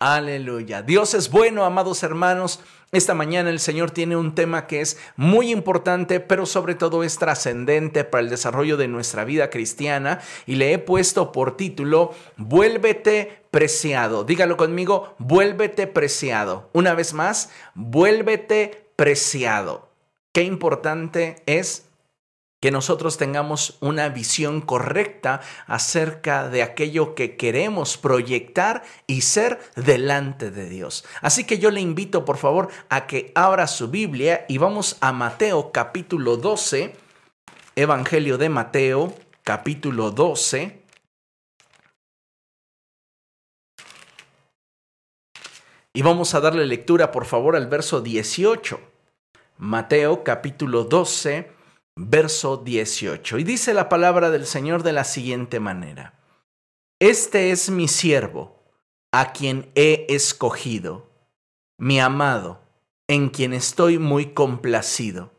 Aleluya. Dios es bueno, amados hermanos. Esta mañana el Señor tiene un tema que es muy importante, pero sobre todo es trascendente para el desarrollo de nuestra vida cristiana y le he puesto por título, Vuélvete preciado. Dígalo conmigo, vuélvete preciado. Una vez más, vuélvete preciado. Qué importante es que nosotros tengamos una visión correcta acerca de aquello que queremos proyectar y ser delante de Dios. Así que yo le invito por favor a que abra su Biblia y vamos a Mateo capítulo 12, Evangelio de Mateo capítulo 12. Y vamos a darle lectura por favor al verso 18. Mateo capítulo 12 verso 18. Y dice la palabra del Señor de la siguiente manera. Este es mi siervo, a quien he escogido, mi amado, en quien estoy muy complacido.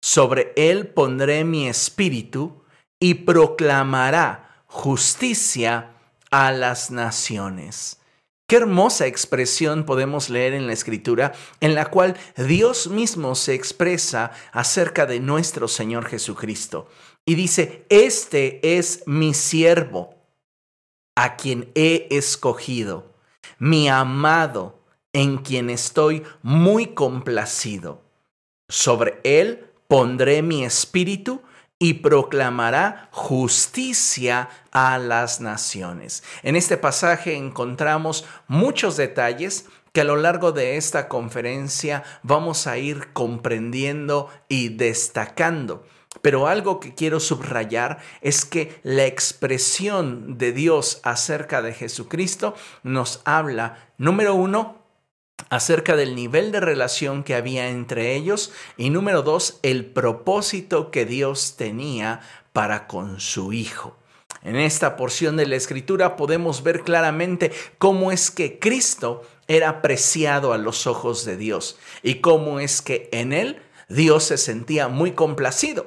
Sobre él pondré mi espíritu y proclamará justicia a las naciones. Qué hermosa expresión podemos leer en la escritura en la cual Dios mismo se expresa acerca de nuestro Señor Jesucristo. Y dice, este es mi siervo, a quien he escogido, mi amado, en quien estoy muy complacido. Sobre él pondré mi espíritu y proclamará justicia a las naciones. En este pasaje encontramos muchos detalles que a lo largo de esta conferencia vamos a ir comprendiendo y destacando. Pero algo que quiero subrayar es que la expresión de Dios acerca de Jesucristo nos habla, número uno, acerca del nivel de relación que había entre ellos y número dos, el propósito que Dios tenía para con su Hijo. En esta porción de la escritura podemos ver claramente cómo es que Cristo era apreciado a los ojos de Dios y cómo es que en él Dios se sentía muy complacido.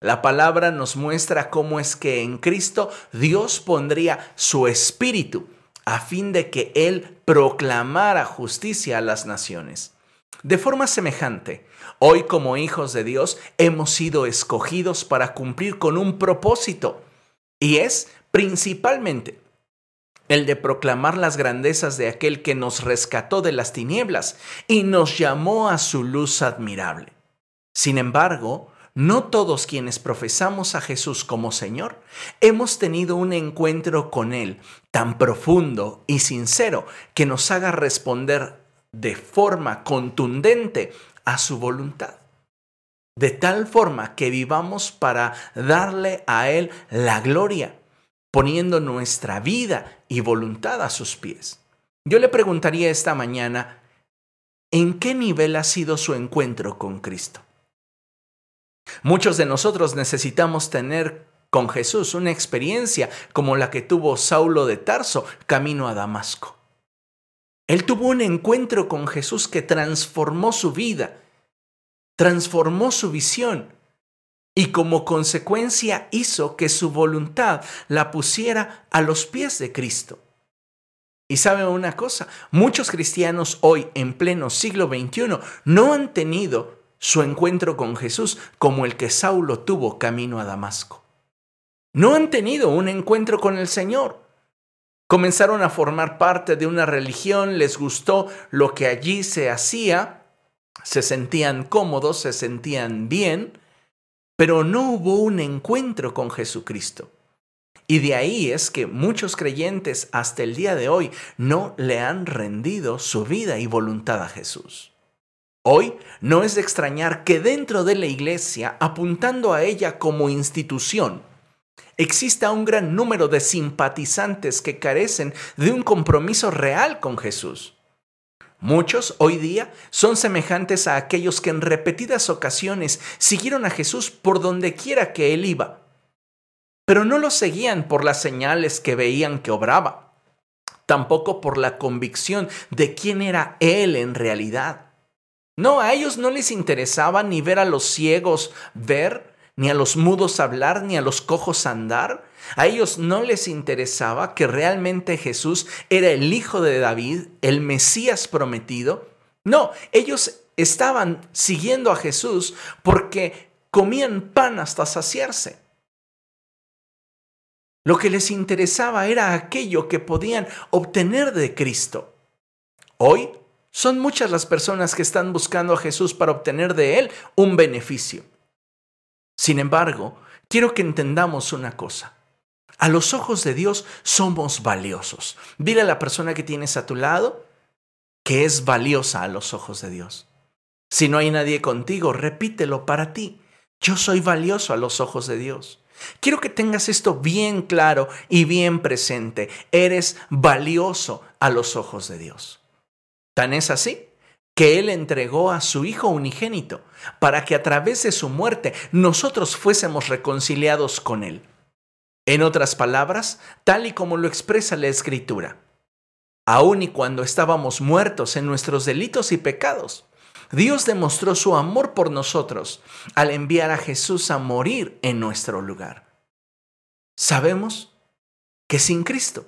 La palabra nos muestra cómo es que en Cristo Dios pondría su espíritu a fin de que Él proclamara justicia a las naciones. De forma semejante, hoy como hijos de Dios hemos sido escogidos para cumplir con un propósito, y es principalmente el de proclamar las grandezas de aquel que nos rescató de las tinieblas y nos llamó a su luz admirable. Sin embargo, no todos quienes profesamos a Jesús como Señor hemos tenido un encuentro con Él tan profundo y sincero que nos haga responder de forma contundente a su voluntad. De tal forma que vivamos para darle a Él la gloria, poniendo nuestra vida y voluntad a sus pies. Yo le preguntaría esta mañana, ¿en qué nivel ha sido su encuentro con Cristo? Muchos de nosotros necesitamos tener con Jesús una experiencia como la que tuvo Saulo de Tarso camino a Damasco. Él tuvo un encuentro con Jesús que transformó su vida, transformó su visión y como consecuencia hizo que su voluntad la pusiera a los pies de Cristo. Y sabe una cosa, muchos cristianos hoy en pleno siglo XXI no han tenido su encuentro con Jesús como el que Saulo tuvo camino a Damasco. No han tenido un encuentro con el Señor. Comenzaron a formar parte de una religión, les gustó lo que allí se hacía, se sentían cómodos, se sentían bien, pero no hubo un encuentro con Jesucristo. Y de ahí es que muchos creyentes hasta el día de hoy no le han rendido su vida y voluntad a Jesús. Hoy no es de extrañar que dentro de la iglesia, apuntando a ella como institución, exista un gran número de simpatizantes que carecen de un compromiso real con Jesús. Muchos hoy día son semejantes a aquellos que en repetidas ocasiones siguieron a Jesús por donde quiera que él iba, pero no lo seguían por las señales que veían que obraba, tampoco por la convicción de quién era él en realidad. No, a ellos no les interesaba ni ver a los ciegos ver, ni a los mudos hablar, ni a los cojos andar. A ellos no les interesaba que realmente Jesús era el hijo de David, el Mesías prometido. No, ellos estaban siguiendo a Jesús porque comían pan hasta saciarse. Lo que les interesaba era aquello que podían obtener de Cristo. Hoy son muchas las personas que están buscando a Jesús para obtener de Él un beneficio. Sin embargo, quiero que entendamos una cosa. A los ojos de Dios somos valiosos. Dile a la persona que tienes a tu lado que es valiosa a los ojos de Dios. Si no hay nadie contigo, repítelo para ti. Yo soy valioso a los ojos de Dios. Quiero que tengas esto bien claro y bien presente. Eres valioso a los ojos de Dios. Tan es así que Él entregó a su Hijo unigénito para que a través de su muerte nosotros fuésemos reconciliados con Él. En otras palabras, tal y como lo expresa la Escritura, aun y cuando estábamos muertos en nuestros delitos y pecados, Dios demostró su amor por nosotros al enviar a Jesús a morir en nuestro lugar. Sabemos que sin Cristo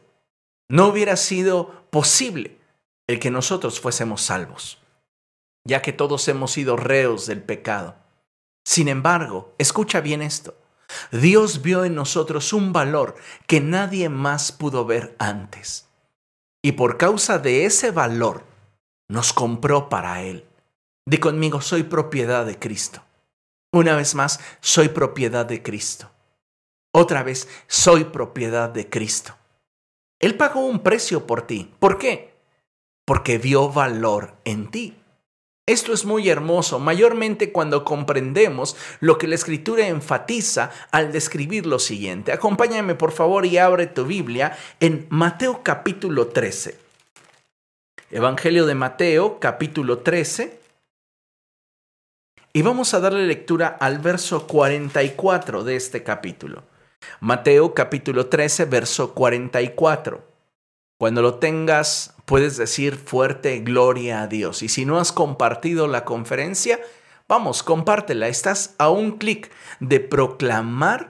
no hubiera sido posible el que nosotros fuésemos salvos, ya que todos hemos sido reos del pecado. Sin embargo, escucha bien esto. Dios vio en nosotros un valor que nadie más pudo ver antes. Y por causa de ese valor, nos compró para Él. Di conmigo, soy propiedad de Cristo. Una vez más, soy propiedad de Cristo. Otra vez, soy propiedad de Cristo. Él pagó un precio por ti. ¿Por qué? Porque vio valor en ti. Esto es muy hermoso, mayormente cuando comprendemos lo que la escritura enfatiza al describir lo siguiente. Acompáñame por favor y abre tu Biblia en Mateo capítulo 13. Evangelio de Mateo capítulo 13 y vamos a darle lectura al verso 44 de este capítulo. Mateo capítulo 13, verso 44. Cuando lo tengas, puedes decir fuerte gloria a Dios. Y si no has compartido la conferencia, vamos, compártela. Estás a un clic de proclamar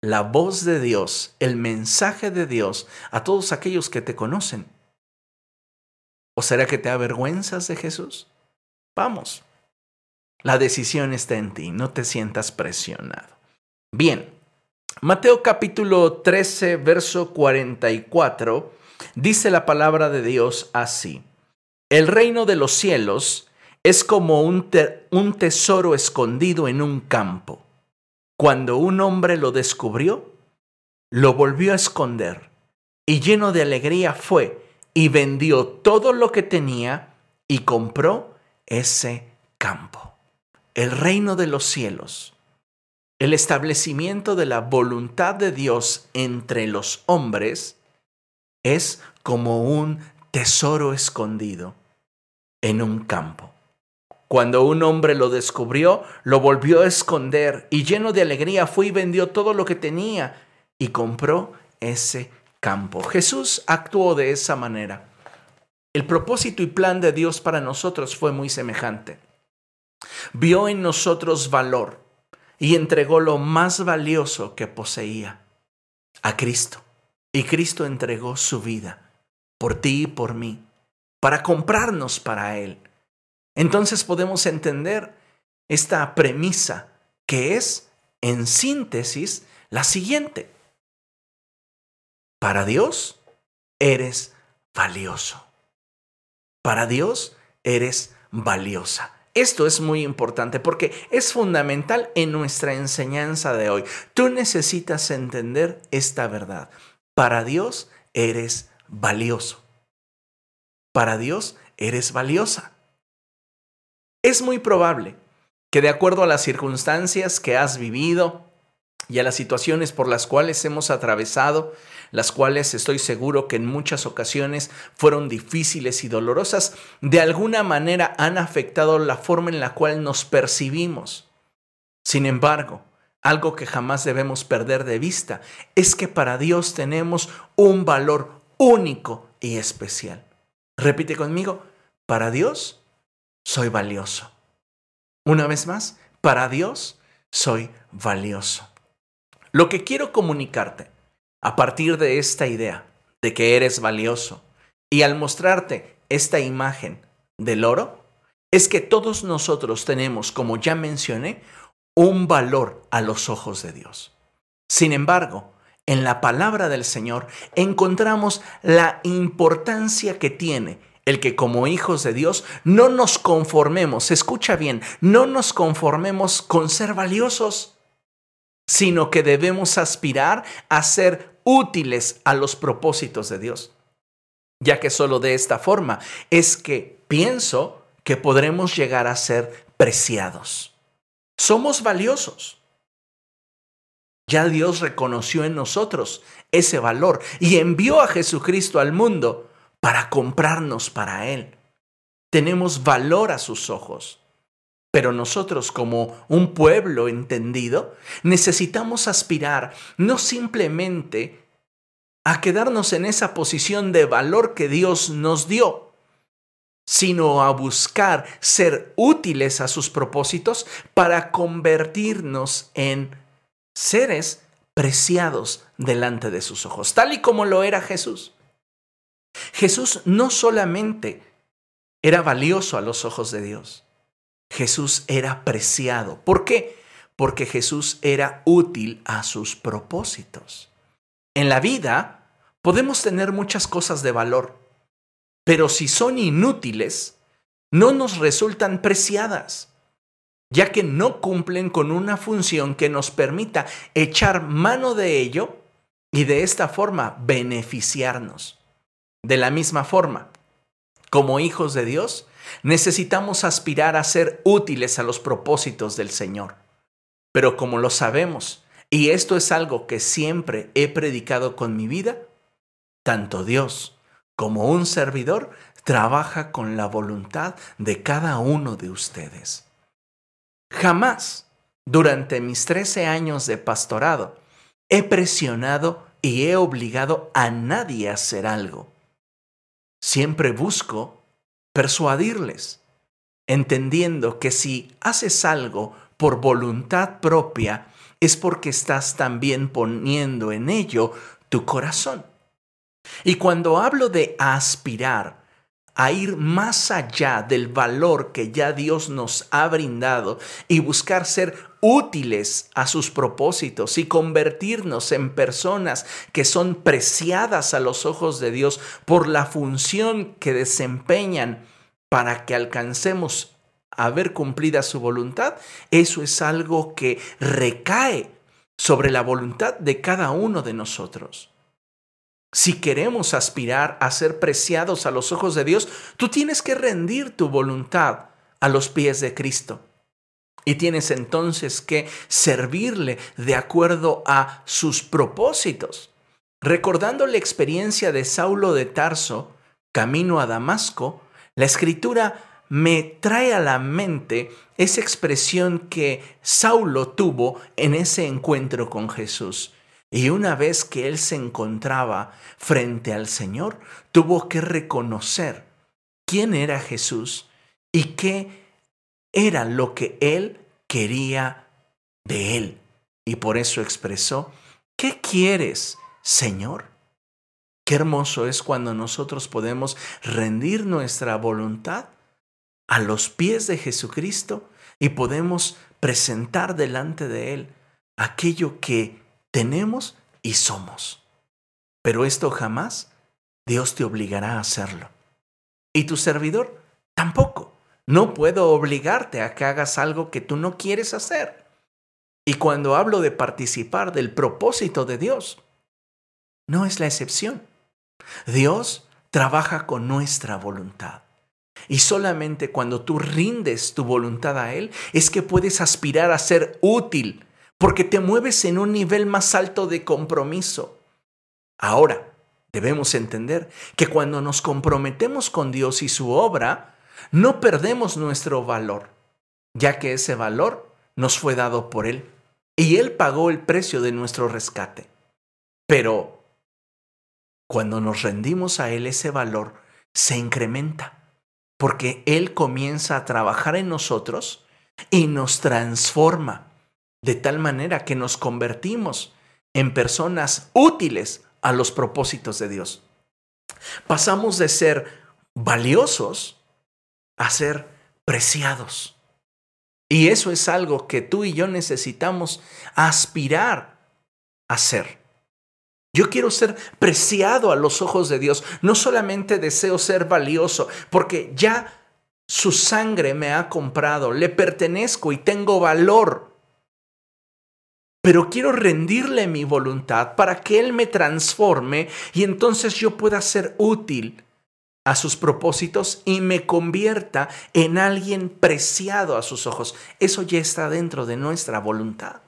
la voz de Dios, el mensaje de Dios a todos aquellos que te conocen. ¿O será que te avergüenzas de Jesús? Vamos, la decisión está en ti, no te sientas presionado. Bien, Mateo capítulo 13, verso 44, dice la palabra de Dios así. El reino de los cielos es como un, un tesoro escondido en un campo. Cuando un hombre lo descubrió, lo volvió a esconder y lleno de alegría fue y vendió todo lo que tenía y compró ese campo el reino de los cielos, el establecimiento de la voluntad de Dios entre los hombres, es como un tesoro escondido en un campo. Cuando un hombre lo descubrió, lo volvió a esconder y lleno de alegría fue y vendió todo lo que tenía y compró ese campo. Jesús actuó de esa manera. El propósito y plan de Dios para nosotros fue muy semejante vio en nosotros valor y entregó lo más valioso que poseía, a Cristo. Y Cristo entregó su vida por ti y por mí, para comprarnos para Él. Entonces podemos entender esta premisa que es, en síntesis, la siguiente. Para Dios eres valioso. Para Dios eres valiosa. Esto es muy importante porque es fundamental en nuestra enseñanza de hoy. Tú necesitas entender esta verdad. Para Dios eres valioso. Para Dios eres valiosa. Es muy probable que de acuerdo a las circunstancias que has vivido y a las situaciones por las cuales hemos atravesado, las cuales estoy seguro que en muchas ocasiones fueron difíciles y dolorosas, de alguna manera han afectado la forma en la cual nos percibimos. Sin embargo, algo que jamás debemos perder de vista es que para Dios tenemos un valor único y especial. Repite conmigo, para Dios soy valioso. Una vez más, para Dios soy valioso. Lo que quiero comunicarte a partir de esta idea de que eres valioso y al mostrarte esta imagen del oro, es que todos nosotros tenemos, como ya mencioné, un valor a los ojos de Dios. Sin embargo, en la palabra del Señor encontramos la importancia que tiene el que como hijos de Dios no nos conformemos, escucha bien, no nos conformemos con ser valiosos, sino que debemos aspirar a ser útiles a los propósitos de Dios, ya que solo de esta forma es que pienso que podremos llegar a ser preciados. Somos valiosos. Ya Dios reconoció en nosotros ese valor y envió a Jesucristo al mundo para comprarnos para Él. Tenemos valor a sus ojos. Pero nosotros como un pueblo entendido necesitamos aspirar no simplemente a quedarnos en esa posición de valor que Dios nos dio, sino a buscar ser útiles a sus propósitos para convertirnos en seres preciados delante de sus ojos, tal y como lo era Jesús. Jesús no solamente era valioso a los ojos de Dios, Jesús era preciado. ¿Por qué? Porque Jesús era útil a sus propósitos. En la vida podemos tener muchas cosas de valor, pero si son inútiles, no nos resultan preciadas, ya que no cumplen con una función que nos permita echar mano de ello y de esta forma beneficiarnos. De la misma forma, como hijos de Dios, necesitamos aspirar a ser útiles a los propósitos del Señor. Pero como lo sabemos, y esto es algo que siempre he predicado con mi vida, tanto Dios como un servidor trabaja con la voluntad de cada uno de ustedes. Jamás, durante mis 13 años de pastorado, he presionado y he obligado a nadie a hacer algo siempre busco persuadirles, entendiendo que si haces algo por voluntad propia, es porque estás también poniendo en ello tu corazón. Y cuando hablo de aspirar, a ir más allá del valor que ya Dios nos ha brindado y buscar ser útiles a sus propósitos y convertirnos en personas que son preciadas a los ojos de Dios por la función que desempeñan para que alcancemos a ver cumplida su voluntad, eso es algo que recae sobre la voluntad de cada uno de nosotros. Si queremos aspirar a ser preciados a los ojos de Dios, tú tienes que rendir tu voluntad a los pies de Cristo. Y tienes entonces que servirle de acuerdo a sus propósitos. Recordando la experiencia de Saulo de Tarso, camino a Damasco, la escritura me trae a la mente esa expresión que Saulo tuvo en ese encuentro con Jesús. Y una vez que él se encontraba frente al Señor, tuvo que reconocer quién era Jesús y qué era lo que él quería de él. Y por eso expresó, ¿qué quieres, Señor? Qué hermoso es cuando nosotros podemos rendir nuestra voluntad a los pies de Jesucristo y podemos presentar delante de Él aquello que tenemos y somos. Pero esto jamás Dios te obligará a hacerlo. Y tu servidor tampoco. No puedo obligarte a que hagas algo que tú no quieres hacer. Y cuando hablo de participar del propósito de Dios, no es la excepción. Dios trabaja con nuestra voluntad. Y solamente cuando tú rindes tu voluntad a Él es que puedes aspirar a ser útil porque te mueves en un nivel más alto de compromiso. Ahora, debemos entender que cuando nos comprometemos con Dios y su obra, no perdemos nuestro valor, ya que ese valor nos fue dado por Él y Él pagó el precio de nuestro rescate. Pero cuando nos rendimos a Él, ese valor se incrementa, porque Él comienza a trabajar en nosotros y nos transforma de tal manera que nos convertimos en personas útiles a los propósitos de Dios. Pasamos de ser valiosos a ser preciados. Y eso es algo que tú y yo necesitamos aspirar a ser. Yo quiero ser preciado a los ojos de Dios. No solamente deseo ser valioso, porque ya su sangre me ha comprado, le pertenezco y tengo valor pero quiero rendirle mi voluntad para que Él me transforme y entonces yo pueda ser útil a sus propósitos y me convierta en alguien preciado a sus ojos. Eso ya está dentro de nuestra voluntad.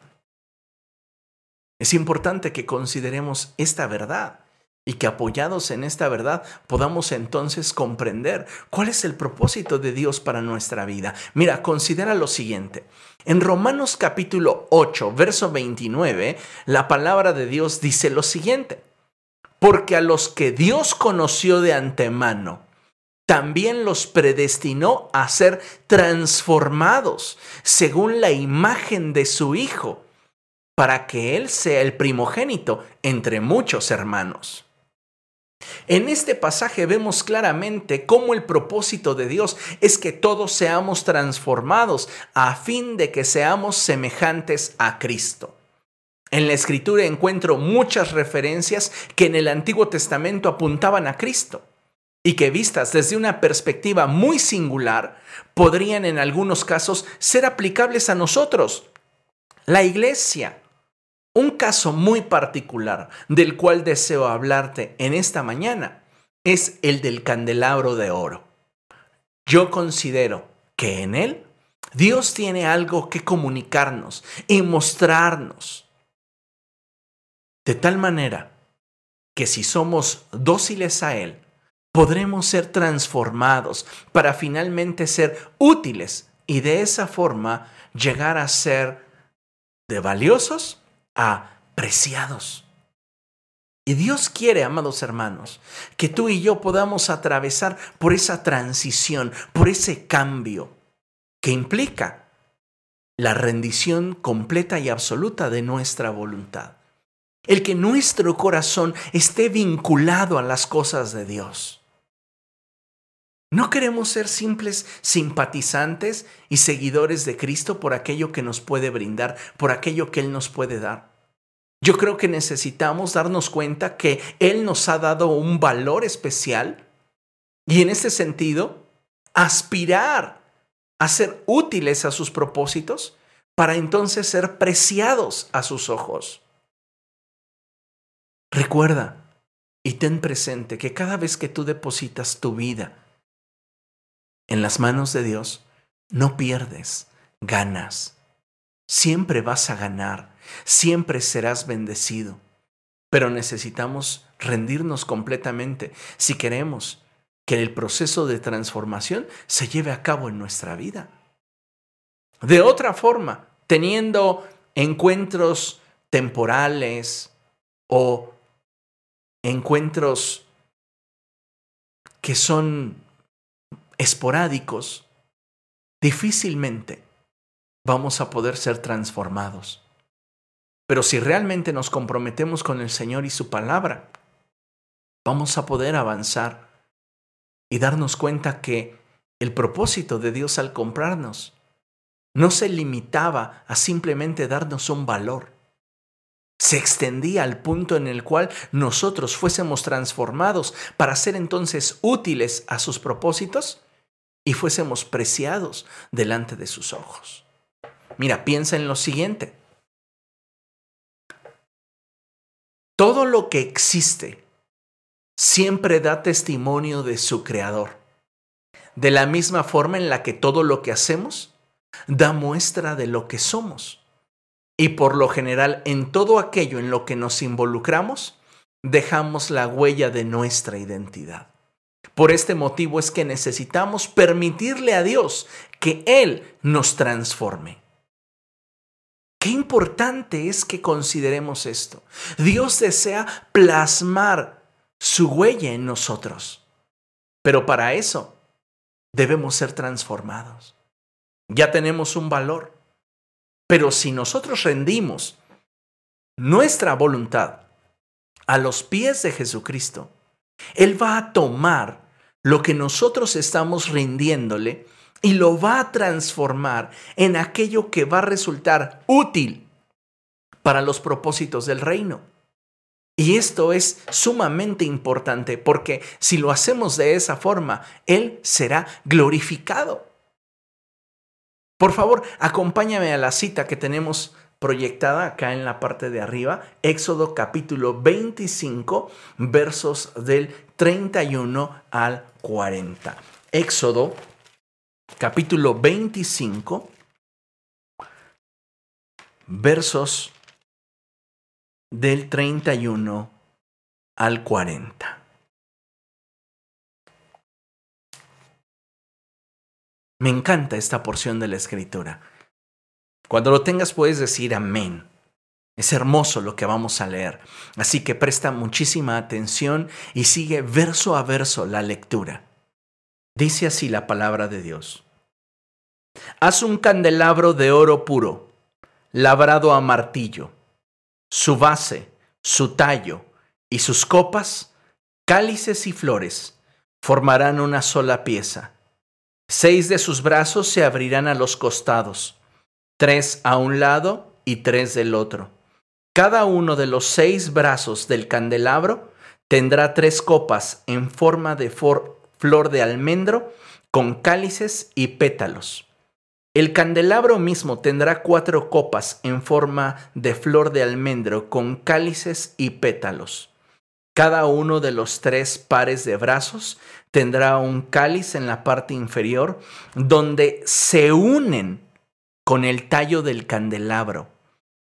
Es importante que consideremos esta verdad y que apoyados en esta verdad podamos entonces comprender cuál es el propósito de Dios para nuestra vida. Mira, considera lo siguiente. En Romanos capítulo 8, verso 29, la palabra de Dios dice lo siguiente. Porque a los que Dios conoció de antemano, también los predestinó a ser transformados según la imagen de su Hijo, para que Él sea el primogénito entre muchos hermanos. En este pasaje vemos claramente cómo el propósito de Dios es que todos seamos transformados a fin de que seamos semejantes a Cristo. En la escritura encuentro muchas referencias que en el Antiguo Testamento apuntaban a Cristo y que vistas desde una perspectiva muy singular podrían en algunos casos ser aplicables a nosotros. La iglesia, un caso muy particular del cual deseo hablarte en esta mañana es el del candelabro de oro. Yo considero que en él Dios tiene algo que comunicarnos y mostrarnos. De tal manera que si somos dóciles a Él, podremos ser transformados para finalmente ser útiles y de esa forma llegar a ser de valiosos apreciados. Y Dios quiere, amados hermanos, que tú y yo podamos atravesar por esa transición, por ese cambio que implica la rendición completa y absoluta de nuestra voluntad. El que nuestro corazón esté vinculado a las cosas de Dios. No queremos ser simples simpatizantes y seguidores de Cristo por aquello que nos puede brindar, por aquello que Él nos puede dar. Yo creo que necesitamos darnos cuenta que Él nos ha dado un valor especial y en ese sentido aspirar a ser útiles a sus propósitos para entonces ser preciados a sus ojos. Recuerda y ten presente que cada vez que tú depositas tu vida en las manos de Dios, no pierdes, ganas. Siempre vas a ganar, siempre serás bendecido. Pero necesitamos rendirnos completamente si queremos que el proceso de transformación se lleve a cabo en nuestra vida. De otra forma, teniendo encuentros temporales o encuentros que son esporádicos, difícilmente vamos a poder ser transformados. Pero si realmente nos comprometemos con el Señor y su palabra, vamos a poder avanzar y darnos cuenta que el propósito de Dios al comprarnos no se limitaba a simplemente darnos un valor. Se extendía al punto en el cual nosotros fuésemos transformados para ser entonces útiles a sus propósitos y fuésemos preciados delante de sus ojos. Mira, piensa en lo siguiente. Todo lo que existe siempre da testimonio de su creador. De la misma forma en la que todo lo que hacemos da muestra de lo que somos. Y por lo general en todo aquello en lo que nos involucramos, dejamos la huella de nuestra identidad. Por este motivo es que necesitamos permitirle a Dios que Él nos transforme. Qué importante es que consideremos esto. Dios desea plasmar su huella en nosotros. Pero para eso debemos ser transformados. Ya tenemos un valor. Pero si nosotros rendimos nuestra voluntad a los pies de Jesucristo, Él va a tomar lo que nosotros estamos rindiéndole y lo va a transformar en aquello que va a resultar útil para los propósitos del reino. Y esto es sumamente importante porque si lo hacemos de esa forma, Él será glorificado. Por favor, acompáñame a la cita que tenemos proyectada acá en la parte de arriba, Éxodo capítulo 25, versos del 31 al 40. Éxodo capítulo 25, versos del 31 al 40. Me encanta esta porción de la escritura. Cuando lo tengas puedes decir amén. Es hermoso lo que vamos a leer, así que presta muchísima atención y sigue verso a verso la lectura. Dice así la palabra de Dios. Haz un candelabro de oro puro, labrado a martillo, su base, su tallo y sus copas, cálices y flores, formarán una sola pieza. Seis de sus brazos se abrirán a los costados, tres a un lado y tres del otro. Cada uno de los seis brazos del candelabro tendrá tres copas en forma de flor de almendro con cálices y pétalos. El candelabro mismo tendrá cuatro copas en forma de flor de almendro con cálices y pétalos. Cada uno de los tres pares de brazos tendrá un cáliz en la parte inferior donde se unen con el tallo del candelabro.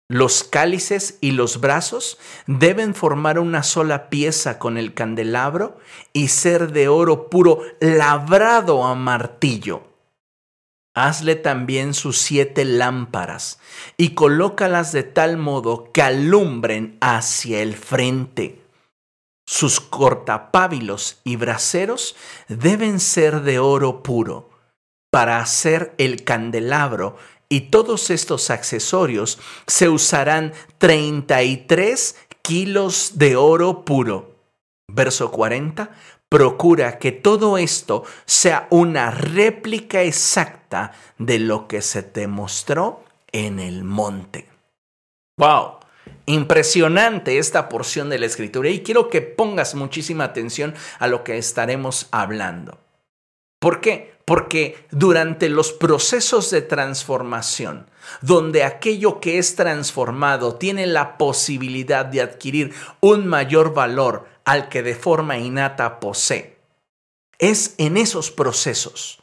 Los cálices y los brazos deben formar una sola pieza con el candelabro y ser de oro puro labrado a martillo. Hazle también sus siete lámparas y colócalas de tal modo que alumbren hacia el frente. Sus cortapábilos y braseros deben ser de oro puro. Para hacer el candelabro y todos estos accesorios se usarán 33 kilos de oro puro. Verso 40. Procura que todo esto sea una réplica exacta de lo que se te mostró en el monte. ¡Wow! Impresionante esta porción de la escritura y quiero que pongas muchísima atención a lo que estaremos hablando. ¿Por qué? Porque durante los procesos de transformación, donde aquello que es transformado tiene la posibilidad de adquirir un mayor valor al que de forma innata posee, es en esos procesos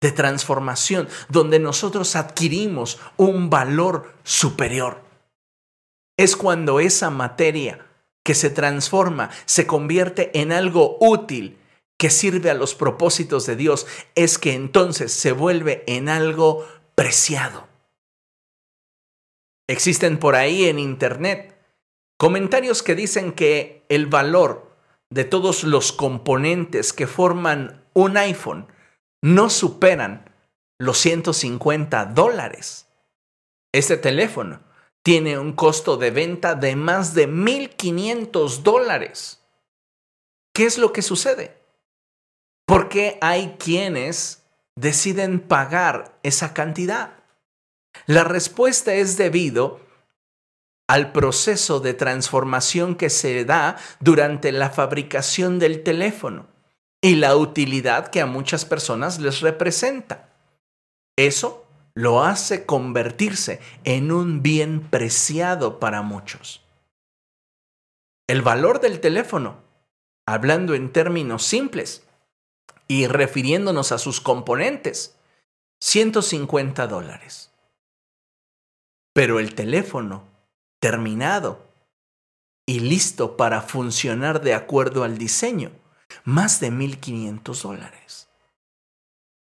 de transformación donde nosotros adquirimos un valor superior. Es cuando esa materia que se transforma se convierte en algo útil que sirve a los propósitos de Dios es que entonces se vuelve en algo preciado. Existen por ahí en Internet comentarios que dicen que el valor de todos los componentes que forman un iPhone no superan los 150 dólares. Este teléfono tiene un costo de venta de más de 1.500 dólares. ¿Qué es lo que sucede? ¿Por qué hay quienes deciden pagar esa cantidad? La respuesta es debido al proceso de transformación que se da durante la fabricación del teléfono y la utilidad que a muchas personas les representa. Eso lo hace convertirse en un bien preciado para muchos. El valor del teléfono, hablando en términos simples, y refiriéndonos a sus componentes, 150 dólares. Pero el teléfono, terminado y listo para funcionar de acuerdo al diseño, más de 1.500 dólares.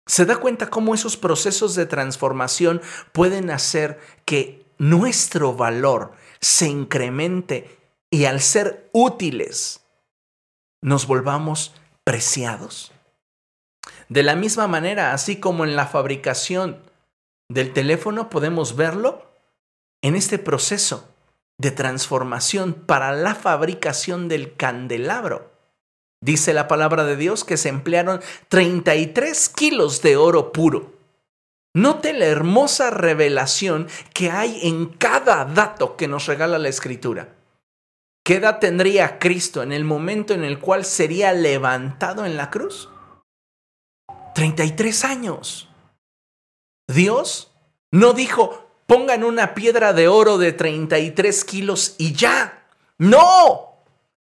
¿Se da cuenta cómo esos procesos de transformación pueden hacer que nuestro valor se incremente y al ser útiles nos volvamos preciados? De la misma manera, así como en la fabricación del teléfono podemos verlo en este proceso de transformación para la fabricación del candelabro. Dice la palabra de Dios que se emplearon 33 kilos de oro puro. Note la hermosa revelación que hay en cada dato que nos regala la escritura. ¿Qué edad tendría Cristo en el momento en el cual sería levantado en la cruz? 33 años. Dios no dijo, pongan una piedra de oro de 33 kilos y ya. No.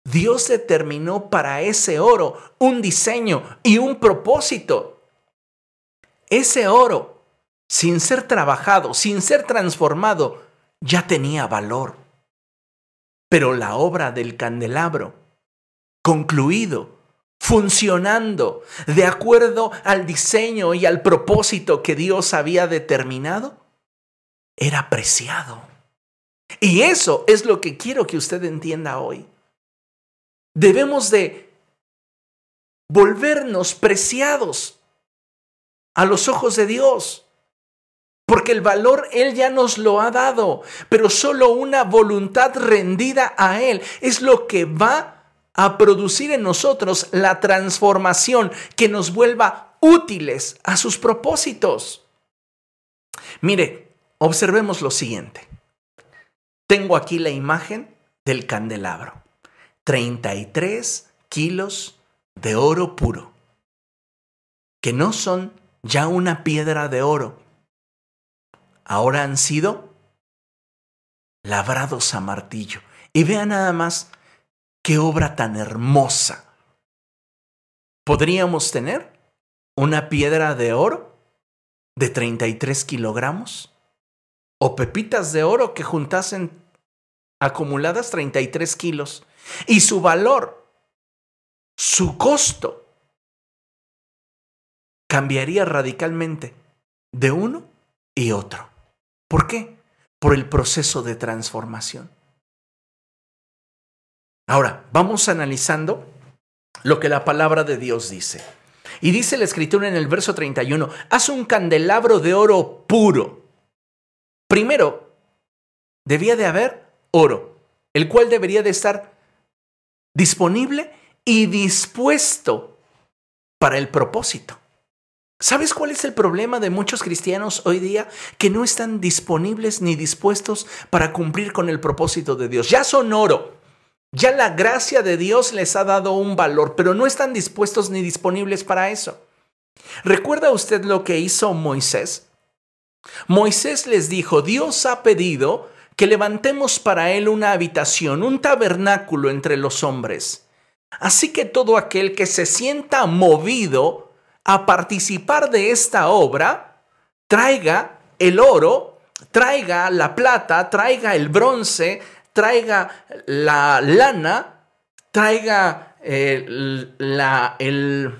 Dios determinó para ese oro un diseño y un propósito. Ese oro, sin ser trabajado, sin ser transformado, ya tenía valor. Pero la obra del candelabro, concluido, funcionando de acuerdo al diseño y al propósito que Dios había determinado, era preciado. Y eso es lo que quiero que usted entienda hoy. Debemos de volvernos preciados a los ojos de Dios. Porque el valor Él ya nos lo ha dado, pero solo una voluntad rendida a Él es lo que va a producir en nosotros la transformación que nos vuelva útiles a sus propósitos. Mire, observemos lo siguiente. Tengo aquí la imagen del candelabro. 33 kilos de oro puro, que no son ya una piedra de oro, ahora han sido labrados a martillo. Y vean nada más Qué obra tan hermosa. ¿Podríamos tener una piedra de oro de 33 kilogramos? ¿O pepitas de oro que juntasen acumuladas 33 kilos? Y su valor, su costo, cambiaría radicalmente de uno y otro. ¿Por qué? Por el proceso de transformación. Ahora, vamos analizando lo que la palabra de Dios dice. Y dice la escritura en el verso 31, haz un candelabro de oro puro. Primero, debía de haber oro, el cual debería de estar disponible y dispuesto para el propósito. ¿Sabes cuál es el problema de muchos cristianos hoy día? Que no están disponibles ni dispuestos para cumplir con el propósito de Dios. Ya son oro, ya la gracia de Dios les ha dado un valor, pero no están dispuestos ni disponibles para eso. ¿Recuerda usted lo que hizo Moisés? Moisés les dijo, Dios ha pedido que levantemos para él una habitación, un tabernáculo entre los hombres. Así que todo aquel que se sienta movido a participar de esta obra, traiga el oro, traiga la plata, traiga el bronce, traiga la lana, traiga eh, la, el,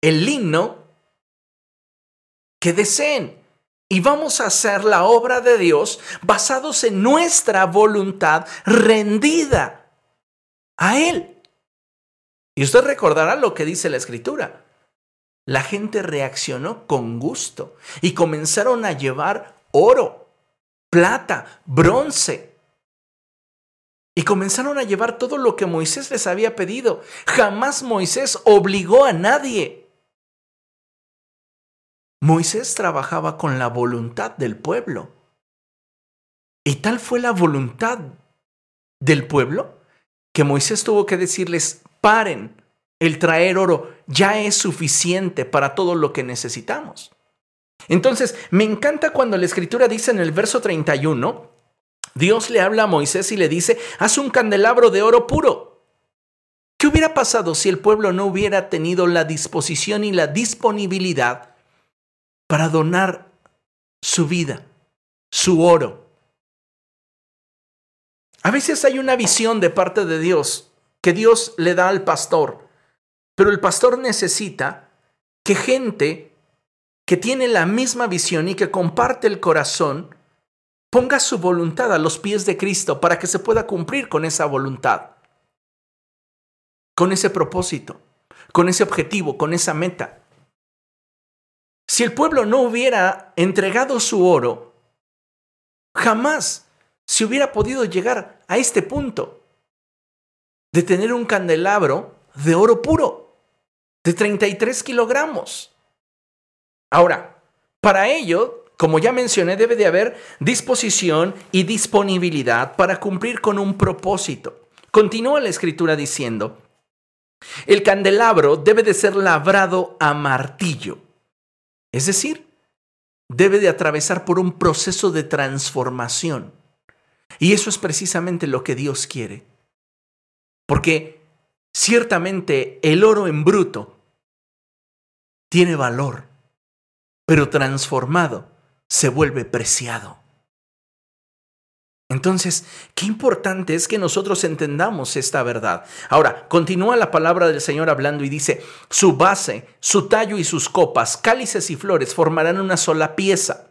el lino que deseen. Y vamos a hacer la obra de Dios basados en nuestra voluntad rendida a Él. Y usted recordará lo que dice la escritura. La gente reaccionó con gusto y comenzaron a llevar oro, plata, bronce. Y comenzaron a llevar todo lo que Moisés les había pedido. Jamás Moisés obligó a nadie. Moisés trabajaba con la voluntad del pueblo. Y tal fue la voluntad del pueblo que Moisés tuvo que decirles, paren, el traer oro ya es suficiente para todo lo que necesitamos. Entonces, me encanta cuando la escritura dice en el verso 31, Dios le habla a Moisés y le dice, haz un candelabro de oro puro. ¿Qué hubiera pasado si el pueblo no hubiera tenido la disposición y la disponibilidad para donar su vida, su oro? A veces hay una visión de parte de Dios que Dios le da al pastor, pero el pastor necesita que gente que tiene la misma visión y que comparte el corazón, ponga su voluntad a los pies de Cristo para que se pueda cumplir con esa voluntad, con ese propósito, con ese objetivo, con esa meta. Si el pueblo no hubiera entregado su oro, jamás se hubiera podido llegar a este punto de tener un candelabro de oro puro, de 33 kilogramos. Ahora, para ello, como ya mencioné, debe de haber disposición y disponibilidad para cumplir con un propósito. Continúa la escritura diciendo, el candelabro debe de ser labrado a martillo, es decir, debe de atravesar por un proceso de transformación. Y eso es precisamente lo que Dios quiere. Porque ciertamente el oro en bruto tiene valor, pero transformado se vuelve preciado. Entonces, qué importante es que nosotros entendamos esta verdad. Ahora, continúa la palabra del Señor hablando y dice, su base, su tallo y sus copas, cálices y flores formarán una sola pieza.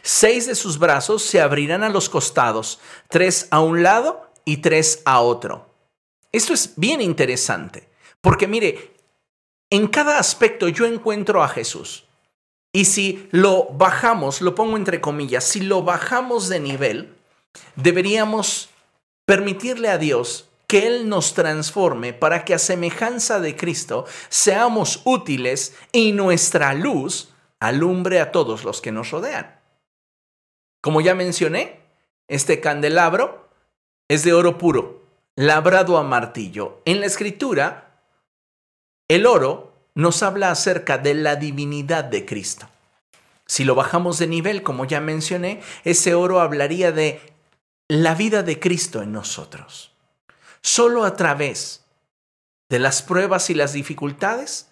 Seis de sus brazos se abrirán a los costados, tres a un lado y tres a otro. Esto es bien interesante, porque mire, en cada aspecto yo encuentro a Jesús. Y si lo bajamos, lo pongo entre comillas, si lo bajamos de nivel, deberíamos permitirle a Dios que Él nos transforme para que a semejanza de Cristo seamos útiles y nuestra luz alumbre a todos los que nos rodean. Como ya mencioné, este candelabro es de oro puro, labrado a martillo. En la escritura, el oro nos habla acerca de la divinidad de Cristo. Si lo bajamos de nivel, como ya mencioné, ese oro hablaría de la vida de Cristo en nosotros. Solo a través de las pruebas y las dificultades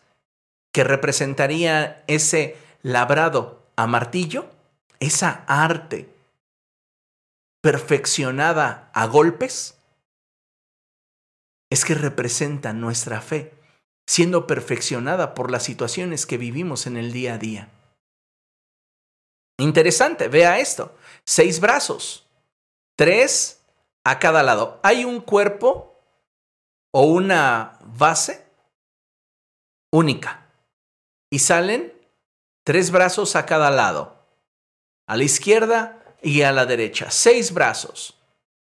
que representaría ese labrado a martillo, esa arte perfeccionada a golpes, es que representa nuestra fe, siendo perfeccionada por las situaciones que vivimos en el día a día. Interesante, vea esto. Seis brazos, tres a cada lado. Hay un cuerpo o una base única. Y salen tres brazos a cada lado. A la izquierda y a la derecha. Seis brazos.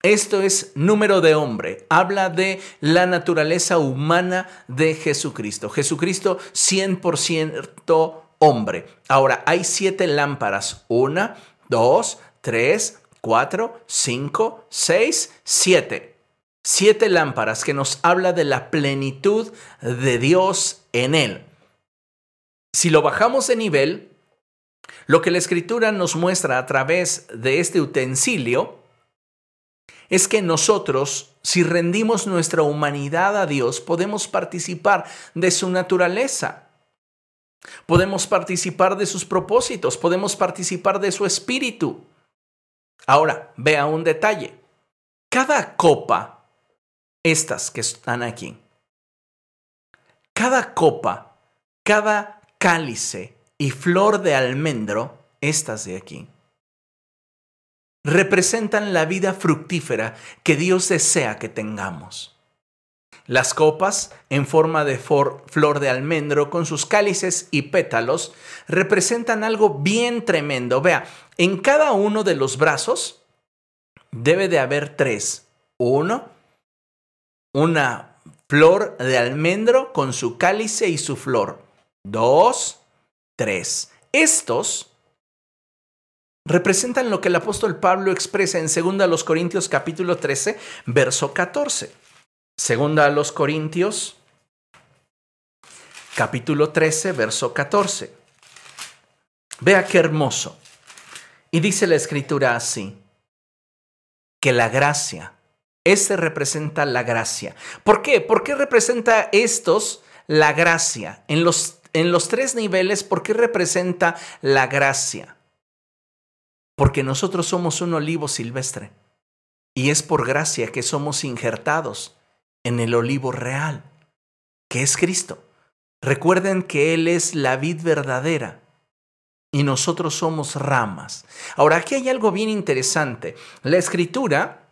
Esto es número de hombre. Habla de la naturaleza humana de Jesucristo. Jesucristo 100% hombre. Ahora, hay siete lámparas. Una, dos, tres, cuatro, cinco, seis, siete. Siete lámparas que nos habla de la plenitud de Dios en él. Si lo bajamos de nivel, lo que la escritura nos muestra a través de este utensilio es que nosotros, si rendimos nuestra humanidad a Dios, podemos participar de su naturaleza. Podemos participar de sus propósitos, podemos participar de su espíritu. Ahora, vea un detalle. Cada copa, estas que están aquí, cada copa, cada cálice y flor de almendro, estas de aquí, representan la vida fructífera que Dios desea que tengamos. Las copas, en forma de flor de almendro, con sus cálices y pétalos, representan algo bien tremendo. Vea, en cada uno de los brazos debe de haber tres. Uno, una flor de almendro con su cálice y su flor. Dos, tres. Estos representan lo que el apóstol Pablo expresa en 2 Corintios capítulo 13, verso 14. Segunda a los Corintios, capítulo 13, verso 14. Vea qué hermoso. Y dice la escritura así, que la gracia, este representa la gracia. ¿Por qué? ¿Por qué representa estos la gracia? En los, en los tres niveles, ¿por qué representa la gracia? Porque nosotros somos un olivo silvestre. Y es por gracia que somos injertados en el olivo real, que es Cristo. Recuerden que Él es la vid verdadera y nosotros somos ramas. Ahora, aquí hay algo bien interesante. La escritura,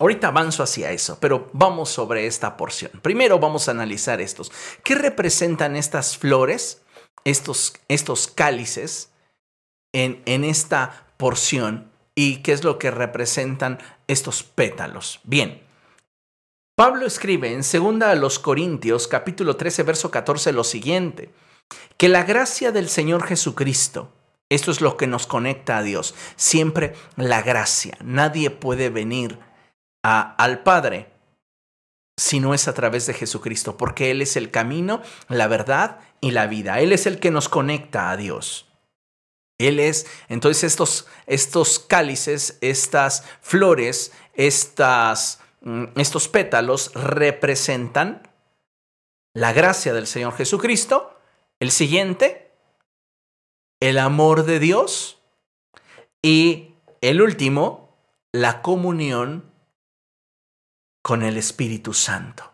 ahorita avanzo hacia eso, pero vamos sobre esta porción. Primero vamos a analizar estos. ¿Qué representan estas flores? estos, estos cálices en, en esta porción y qué es lo que representan estos pétalos. Bien, Pablo escribe en 2 a los Corintios capítulo 13 verso 14 lo siguiente, que la gracia del Señor Jesucristo, esto es lo que nos conecta a Dios, siempre la gracia, nadie puede venir a, al Padre si no es a través de Jesucristo, porque Él es el camino, la verdad y la vida, Él es el que nos conecta a Dios. Él es, entonces estos, estos cálices, estas flores, estas Mm, estos pétalos representan la gracia del Señor Jesucristo. El siguiente, el amor de Dios. Y el último, la comunión con el Espíritu Santo.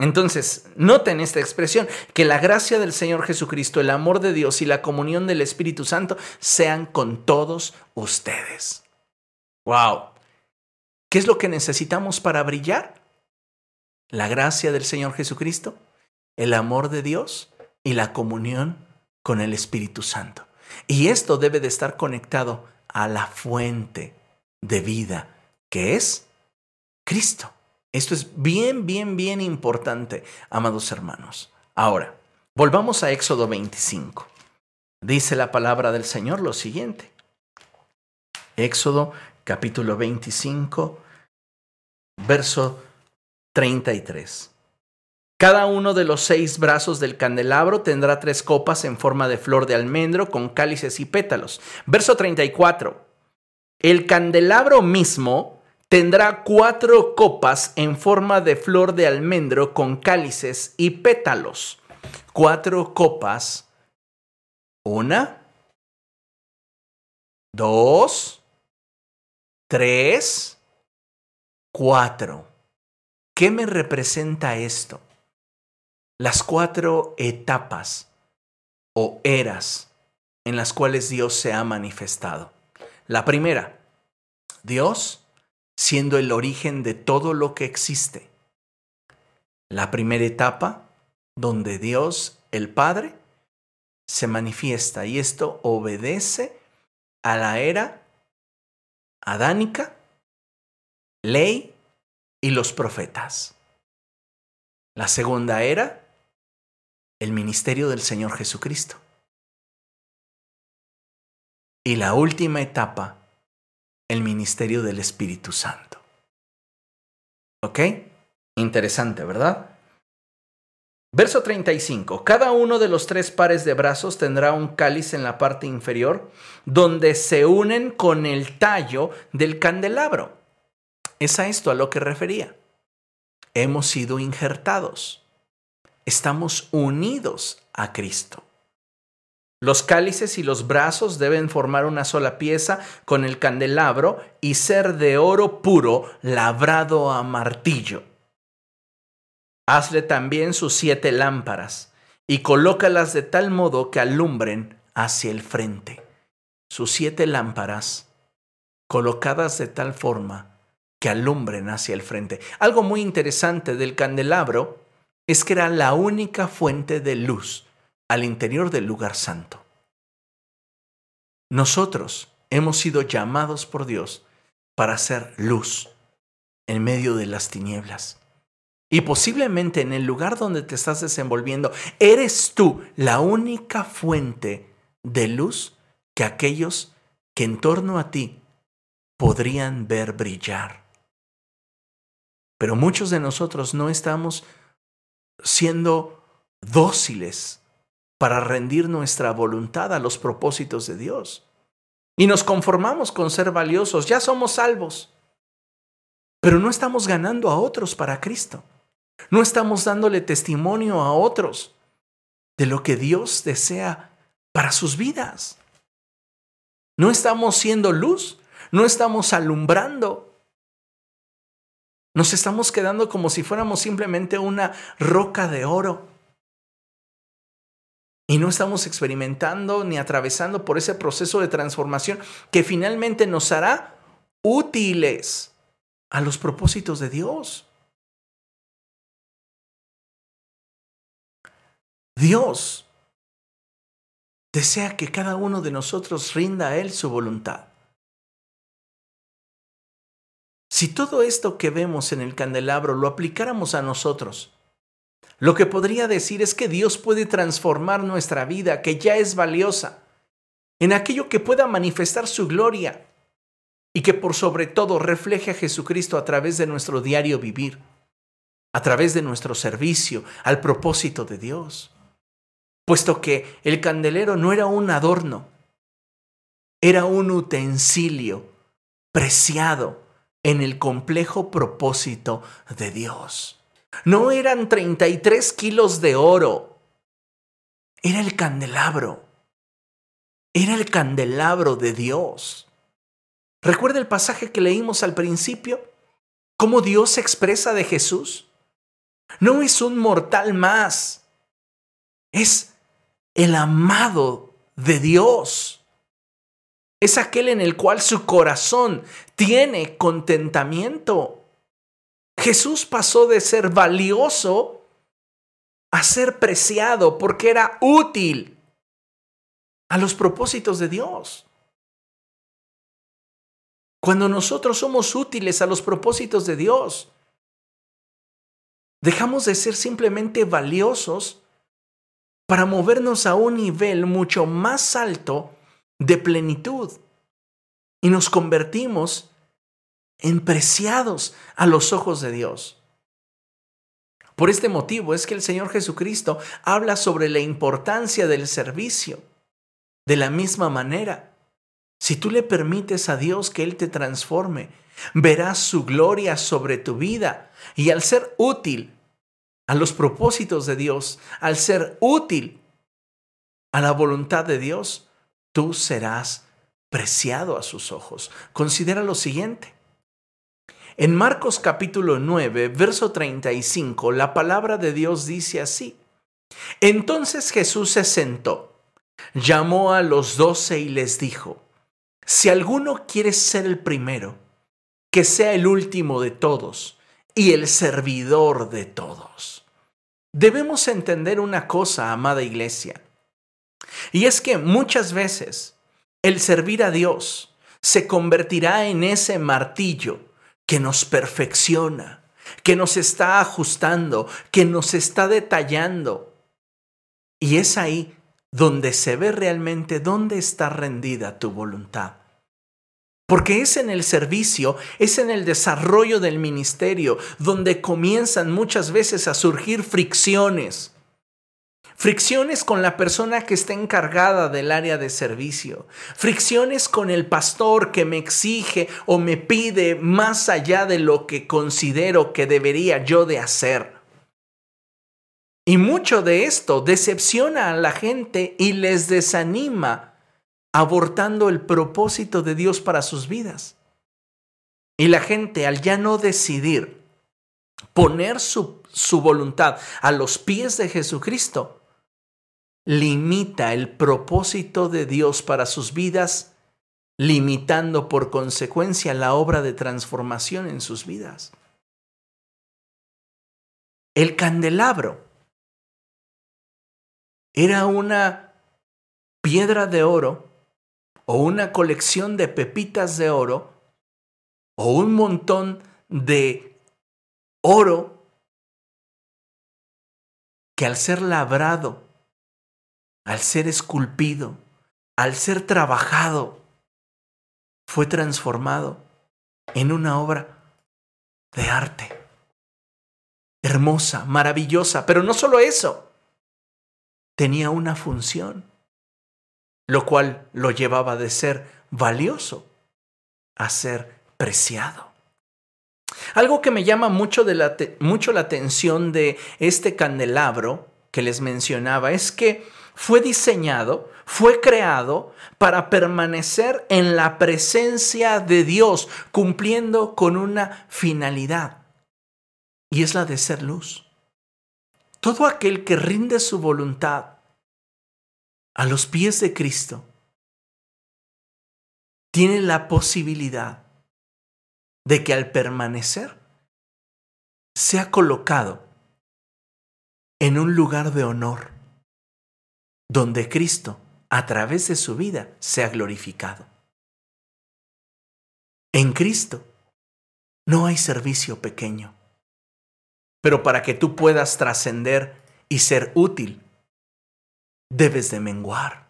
Entonces, noten esta expresión, que la gracia del Señor Jesucristo, el amor de Dios y la comunión del Espíritu Santo sean con todos ustedes. ¡Wow! ¿Qué es lo que necesitamos para brillar? La gracia del Señor Jesucristo, el amor de Dios y la comunión con el Espíritu Santo. Y esto debe de estar conectado a la fuente de vida, que es Cristo. Esto es bien, bien, bien importante, amados hermanos. Ahora, volvamos a Éxodo 25. Dice la palabra del Señor lo siguiente. Éxodo capítulo 25, verso 33. Cada uno de los seis brazos del candelabro tendrá tres copas en forma de flor de almendro con cálices y pétalos. Verso 34. El candelabro mismo tendrá cuatro copas en forma de flor de almendro con cálices y pétalos. Cuatro copas. Una. Dos Tres, cuatro. ¿Qué me representa esto? Las cuatro etapas o eras en las cuales Dios se ha manifestado. La primera, Dios siendo el origen de todo lo que existe. La primera etapa donde Dios, el Padre, se manifiesta y esto obedece a la era adánica, ley y los profetas. La segunda era el ministerio del Señor Jesucristo. Y la última etapa, el ministerio del Espíritu Santo. ¿Ok? Interesante, ¿verdad? Verso 35. Cada uno de los tres pares de brazos tendrá un cáliz en la parte inferior donde se unen con el tallo del candelabro. Es a esto a lo que refería. Hemos sido injertados. Estamos unidos a Cristo. Los cálices y los brazos deben formar una sola pieza con el candelabro y ser de oro puro labrado a martillo. Hazle también sus siete lámparas y colócalas de tal modo que alumbren hacia el frente. Sus siete lámparas colocadas de tal forma que alumbren hacia el frente. Algo muy interesante del candelabro es que era la única fuente de luz al interior del lugar santo. Nosotros hemos sido llamados por Dios para ser luz en medio de las tinieblas. Y posiblemente en el lugar donde te estás desenvolviendo, eres tú la única fuente de luz que aquellos que en torno a ti podrían ver brillar. Pero muchos de nosotros no estamos siendo dóciles para rendir nuestra voluntad a los propósitos de Dios. Y nos conformamos con ser valiosos, ya somos salvos, pero no estamos ganando a otros para Cristo. No estamos dándole testimonio a otros de lo que Dios desea para sus vidas. No estamos siendo luz, no estamos alumbrando. Nos estamos quedando como si fuéramos simplemente una roca de oro. Y no estamos experimentando ni atravesando por ese proceso de transformación que finalmente nos hará útiles a los propósitos de Dios. Dios desea que cada uno de nosotros rinda a Él su voluntad. Si todo esto que vemos en el candelabro lo aplicáramos a nosotros, lo que podría decir es que Dios puede transformar nuestra vida, que ya es valiosa, en aquello que pueda manifestar su gloria y que por sobre todo refleje a Jesucristo a través de nuestro diario vivir, a través de nuestro servicio al propósito de Dios. Puesto que el candelero no era un adorno, era un utensilio preciado en el complejo propósito de Dios. No eran 33 kilos de oro, era el candelabro, era el candelabro de Dios. ¿Recuerda el pasaje que leímos al principio? ¿Cómo Dios se expresa de Jesús? No es un mortal más, es el amado de Dios es aquel en el cual su corazón tiene contentamiento. Jesús pasó de ser valioso a ser preciado porque era útil a los propósitos de Dios. Cuando nosotros somos útiles a los propósitos de Dios, dejamos de ser simplemente valiosos para movernos a un nivel mucho más alto de plenitud y nos convertimos en preciados a los ojos de Dios. Por este motivo es que el Señor Jesucristo habla sobre la importancia del servicio. De la misma manera, si tú le permites a Dios que Él te transforme, verás su gloria sobre tu vida y al ser útil a los propósitos de Dios, al ser útil a la voluntad de Dios, tú serás preciado a sus ojos. Considera lo siguiente. En Marcos capítulo 9, verso 35, la palabra de Dios dice así. Entonces Jesús se sentó, llamó a los doce y les dijo, si alguno quiere ser el primero, que sea el último de todos y el servidor de todos. Debemos entender una cosa, amada iglesia. Y es que muchas veces el servir a Dios se convertirá en ese martillo que nos perfecciona, que nos está ajustando, que nos está detallando. Y es ahí donde se ve realmente dónde está rendida tu voluntad. Porque es en el servicio, es en el desarrollo del ministerio donde comienzan muchas veces a surgir fricciones, fricciones con la persona que está encargada del área de servicio, fricciones con el pastor que me exige o me pide más allá de lo que considero que debería yo de hacer. Y mucho de esto decepciona a la gente y les desanima, abortando el propósito de Dios para sus vidas. Y la gente, al ya no decidir poner su, su voluntad a los pies de Jesucristo, limita el propósito de Dios para sus vidas, limitando por consecuencia la obra de transformación en sus vidas. El candelabro era una piedra de oro o una colección de pepitas de oro o un montón de oro que al ser labrado al ser esculpido, al ser trabajado, fue transformado en una obra de arte. Hermosa, maravillosa, pero no solo eso, tenía una función, lo cual lo llevaba de ser valioso a ser preciado. Algo que me llama mucho, de la, mucho la atención de este candelabro que les mencionaba es que fue diseñado, fue creado para permanecer en la presencia de Dios, cumpliendo con una finalidad, y es la de ser luz. Todo aquel que rinde su voluntad a los pies de Cristo tiene la posibilidad de que al permanecer sea colocado en un lugar de honor donde Cristo a través de su vida, sea glorificado. En Cristo no hay servicio pequeño. Pero para que tú puedas trascender y ser útil, debes de menguar.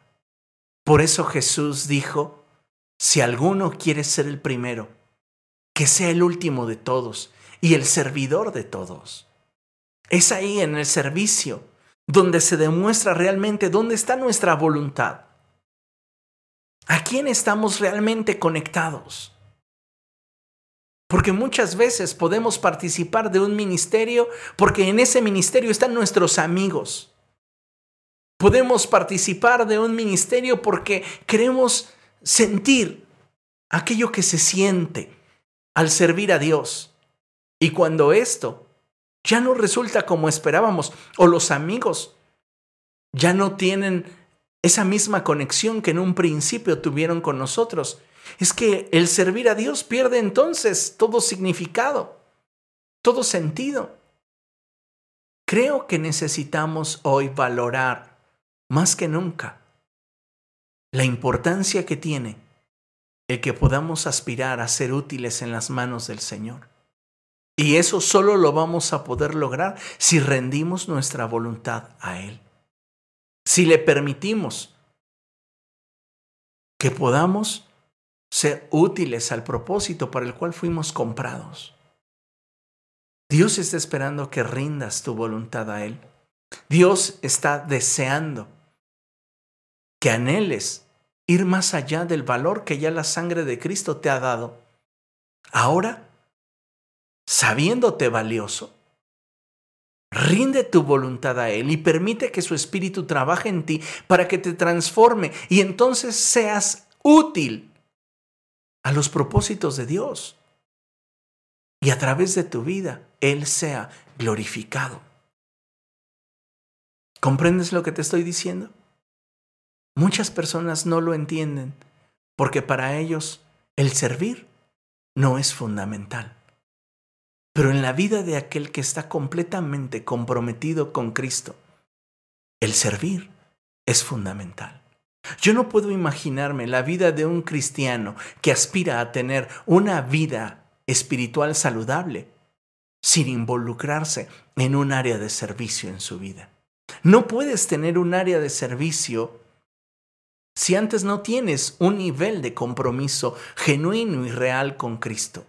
Por eso Jesús dijo, si alguno quiere ser el primero, que sea el último de todos y el servidor de todos. Es ahí en el servicio donde se demuestra realmente dónde está nuestra voluntad. ¿A quién estamos realmente conectados? Porque muchas veces podemos participar de un ministerio porque en ese ministerio están nuestros amigos. Podemos participar de un ministerio porque queremos sentir aquello que se siente al servir a Dios. Y cuando esto ya no resulta como esperábamos o los amigos ya no tienen esa misma conexión que en un principio tuvieron con nosotros, es que el servir a Dios pierde entonces todo significado, todo sentido. Creo que necesitamos hoy valorar más que nunca la importancia que tiene el que podamos aspirar a ser útiles en las manos del Señor. Y eso solo lo vamos a poder lograr si rendimos nuestra voluntad a Él. Si le permitimos que podamos ser útiles al propósito para el cual fuimos comprados. Dios está esperando que rindas tu voluntad a Él. Dios está deseando que anheles ir más allá del valor que ya la sangre de Cristo te ha dado. Ahora, sabiéndote valioso, rinde tu voluntad a Él y permite que su Espíritu trabaje en ti para que te transforme y entonces seas útil a los propósitos de Dios. Y a través de tu vida, Él sea glorificado. ¿Comprendes lo que te estoy diciendo? Muchas personas no lo entienden porque para ellos el servir no es fundamental. Pero en la vida de aquel que está completamente comprometido con Cristo, el servir es fundamental. Yo no puedo imaginarme la vida de un cristiano que aspira a tener una vida espiritual saludable sin involucrarse en un área de servicio en su vida. No puedes tener un área de servicio si antes no tienes un nivel de compromiso genuino y real con Cristo.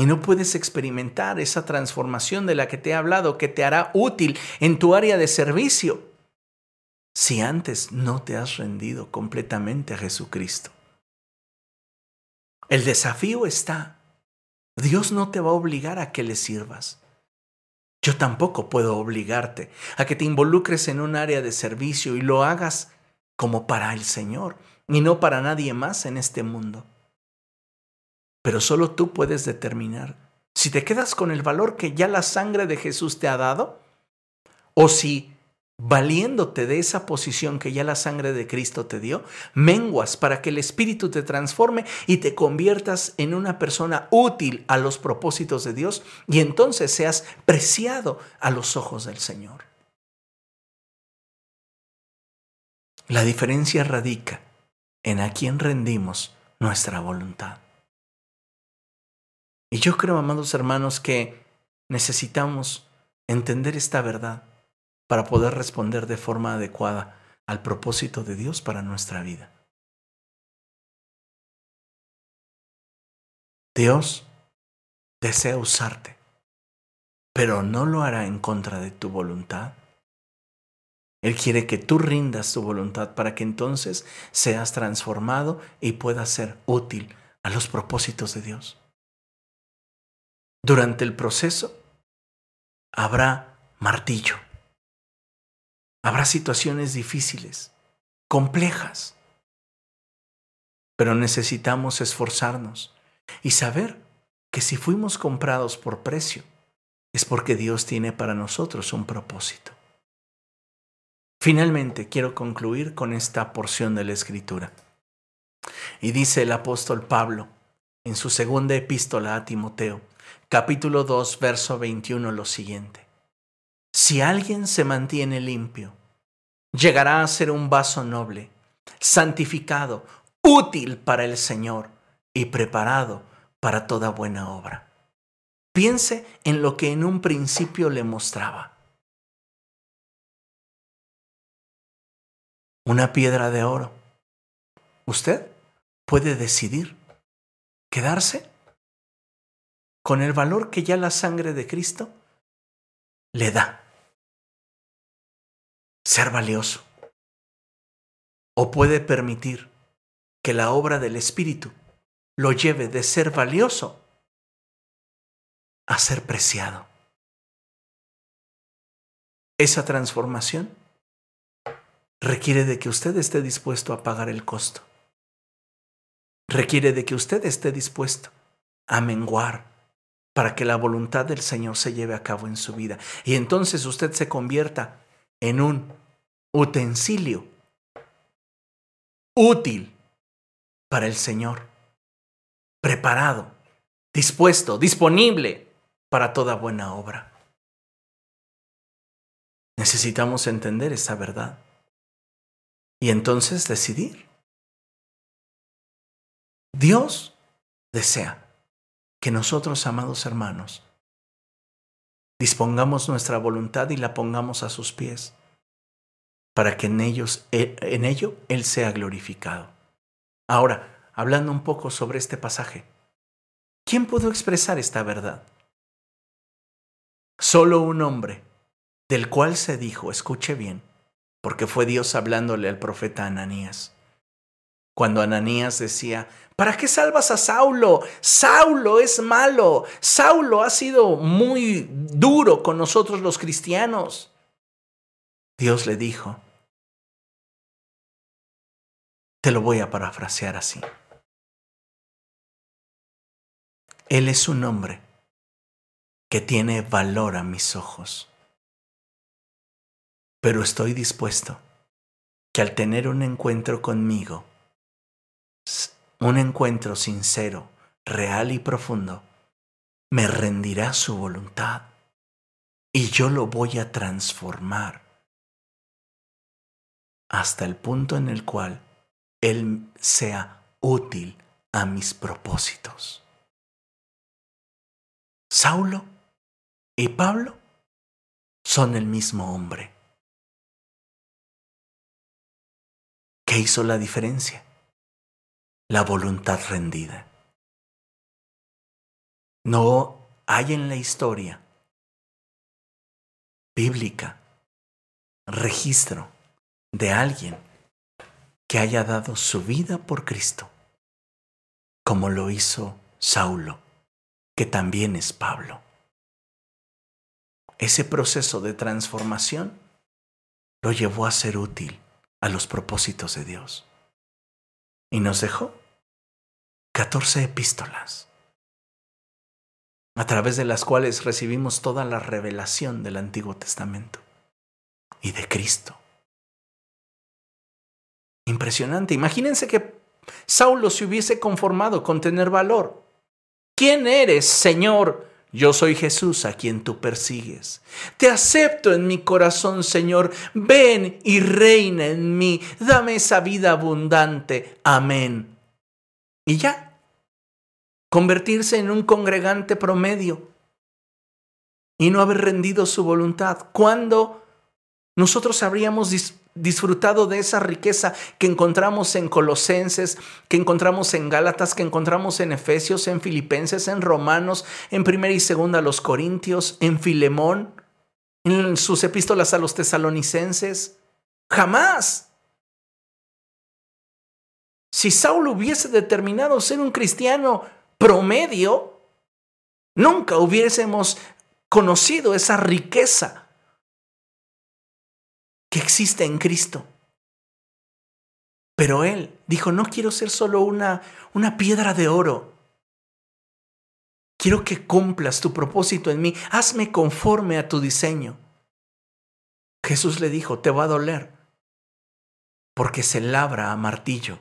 Y no puedes experimentar esa transformación de la que te he hablado que te hará útil en tu área de servicio si antes no te has rendido completamente a Jesucristo. El desafío está. Dios no te va a obligar a que le sirvas. Yo tampoco puedo obligarte a que te involucres en un área de servicio y lo hagas como para el Señor y no para nadie más en este mundo. Pero solo tú puedes determinar si te quedas con el valor que ya la sangre de Jesús te ha dado o si valiéndote de esa posición que ya la sangre de Cristo te dio, menguas para que el Espíritu te transforme y te conviertas en una persona útil a los propósitos de Dios y entonces seas preciado a los ojos del Señor. La diferencia radica en a quién rendimos nuestra voluntad. Y yo creo, amados hermanos, que necesitamos entender esta verdad para poder responder de forma adecuada al propósito de Dios para nuestra vida. Dios desea usarte, pero no lo hará en contra de tu voluntad él quiere que tú rindas tu voluntad para que entonces seas transformado y puedas ser útil a los propósitos de Dios. Durante el proceso habrá martillo. Habrá situaciones difíciles, complejas. Pero necesitamos esforzarnos y saber que si fuimos comprados por precio, es porque Dios tiene para nosotros un propósito. Finalmente, quiero concluir con esta porción de la Escritura. Y dice el apóstol Pablo en su segunda epístola a Timoteo, capítulo 2, verso 21, lo siguiente. Si alguien se mantiene limpio, llegará a ser un vaso noble, santificado, útil para el Señor y preparado para toda buena obra. Piense en lo que en un principio le mostraba. Una piedra de oro. Usted puede decidir quedarse con el valor que ya la sangre de Cristo le da. Ser valioso. O puede permitir que la obra del Espíritu lo lleve de ser valioso a ser preciado. Esa transformación requiere de que usted esté dispuesto a pagar el costo. Requiere de que usted esté dispuesto a menguar para que la voluntad del Señor se lleve a cabo en su vida. Y entonces usted se convierta en un utensilio útil para el Señor, preparado, dispuesto, disponible para toda buena obra. Necesitamos entender esa verdad y entonces decidir. Dios desea que nosotros, amados hermanos, dispongamos nuestra voluntad y la pongamos a sus pies, para que en, ellos, eh, en ello Él sea glorificado. Ahora, hablando un poco sobre este pasaje, ¿quién pudo expresar esta verdad? Solo un hombre, del cual se dijo, escuche bien, porque fue Dios hablándole al profeta Ananías. Cuando Ananías decía, ¿Para qué salvas a Saulo? Saulo es malo. Saulo ha sido muy duro con nosotros los cristianos. Dios le dijo, te lo voy a parafrasear así. Él es un hombre que tiene valor a mis ojos. Pero estoy dispuesto que al tener un encuentro conmigo, un encuentro sincero, real y profundo, me rendirá su voluntad y yo lo voy a transformar hasta el punto en el cual Él sea útil a mis propósitos. Saulo y Pablo son el mismo hombre. ¿Qué hizo la diferencia? La voluntad rendida. No hay en la historia bíblica registro de alguien que haya dado su vida por Cristo, como lo hizo Saulo, que también es Pablo. Ese proceso de transformación lo llevó a ser útil a los propósitos de Dios. Y nos dejó 14 epístolas, a través de las cuales recibimos toda la revelación del Antiguo Testamento y de Cristo. Impresionante. Imagínense que Saulo se hubiese conformado con tener valor. ¿Quién eres, Señor? Yo soy Jesús a quien tú persigues. Te acepto en mi corazón, Señor. Ven y reina en mí. Dame esa vida abundante. Amén. Y ya, convertirse en un congregante promedio y no haber rendido su voluntad. ¿Cuándo nosotros habríamos disfrutado de esa riqueza que encontramos en Colosenses, que encontramos en Gálatas, que encontramos en Efesios, en Filipenses, en Romanos, en primera y segunda los Corintios, en Filemón, en sus epístolas a los tesalonicenses. Jamás. Si Saulo hubiese determinado ser un cristiano promedio, nunca hubiésemos conocido esa riqueza que existe en Cristo. Pero él dijo, no quiero ser solo una, una piedra de oro. Quiero que cumplas tu propósito en mí. Hazme conforme a tu diseño. Jesús le dijo, te va a doler, porque se labra a martillo.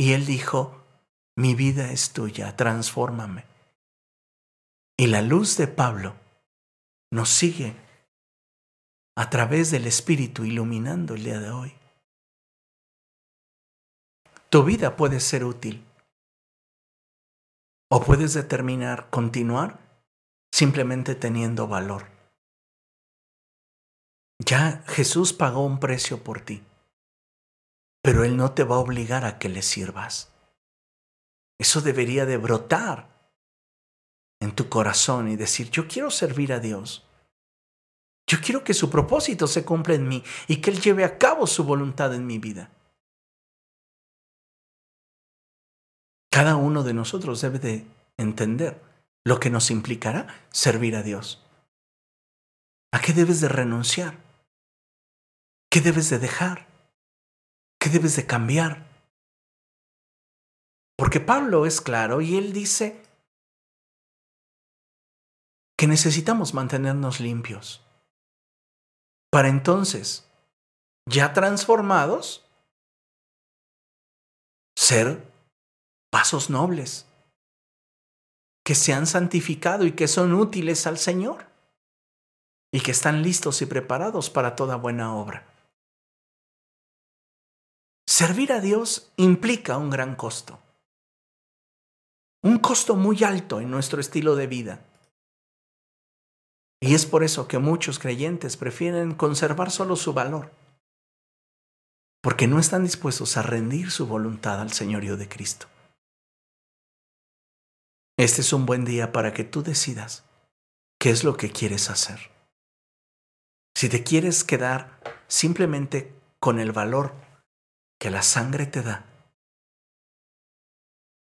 Y él dijo, mi vida es tuya, transfórmame. Y la luz de Pablo nos sigue a través del Espíritu iluminando el día de hoy. Tu vida puede ser útil. O puedes determinar continuar simplemente teniendo valor. Ya Jesús pagó un precio por ti, pero Él no te va a obligar a que le sirvas. Eso debería de brotar en tu corazón y decir, yo quiero servir a Dios. Yo quiero que su propósito se cumpla en mí y que Él lleve a cabo su voluntad en mi vida. Cada uno de nosotros debe de entender lo que nos implicará servir a Dios. ¿A qué debes de renunciar? ¿Qué debes de dejar? ¿Qué debes de cambiar? Porque Pablo es claro y él dice que necesitamos mantenernos limpios. Para entonces, ya transformados, ser pasos nobles, que se han santificado y que son útiles al Señor, y que están listos y preparados para toda buena obra. Servir a Dios implica un gran costo un costo muy alto en nuestro estilo de vida. Y es por eso que muchos creyentes prefieren conservar solo su valor, porque no están dispuestos a rendir su voluntad al Señorío de Cristo. Este es un buen día para que tú decidas qué es lo que quieres hacer. Si te quieres quedar simplemente con el valor que la sangre te da,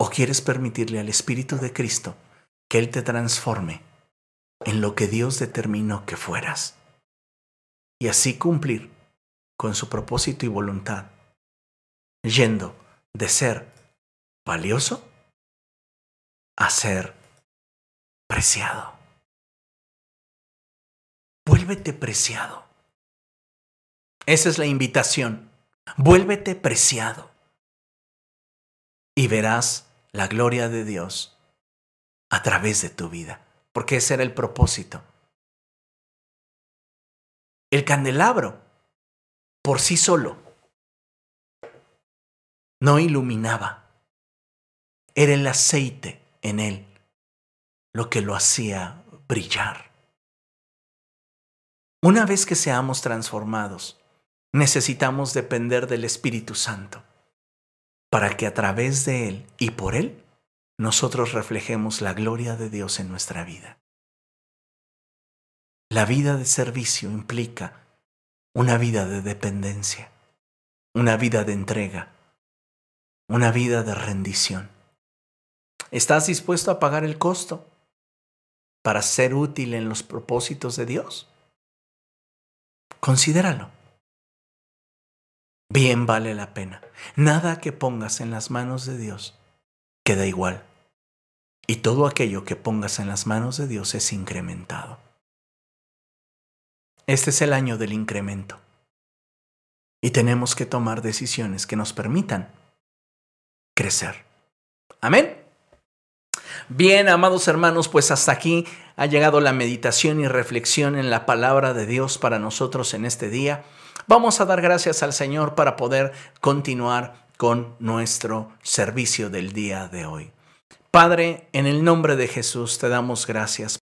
¿O quieres permitirle al Espíritu de Cristo que Él te transforme en lo que Dios determinó que fueras? Y así cumplir con su propósito y voluntad, yendo de ser valioso a ser preciado. Vuélvete preciado. Esa es la invitación. Vuélvete preciado. Y verás la gloria de Dios a través de tu vida, porque ese era el propósito. El candelabro, por sí solo, no iluminaba. Era el aceite en él lo que lo hacía brillar. Una vez que seamos transformados, necesitamos depender del Espíritu Santo para que a través de Él y por Él nosotros reflejemos la gloria de Dios en nuestra vida. La vida de servicio implica una vida de dependencia, una vida de entrega, una vida de rendición. ¿Estás dispuesto a pagar el costo para ser útil en los propósitos de Dios? Considéralo bien vale la pena. Nada que pongas en las manos de Dios queda igual. Y todo aquello que pongas en las manos de Dios es incrementado. Este es el año del incremento. Y tenemos que tomar decisiones que nos permitan crecer. Amén. Bien, amados hermanos, pues hasta aquí ha llegado la meditación y reflexión en la palabra de Dios para nosotros en este día. Vamos a dar gracias al Señor para poder continuar con nuestro servicio del día de hoy. Padre, en el nombre de Jesús te damos gracias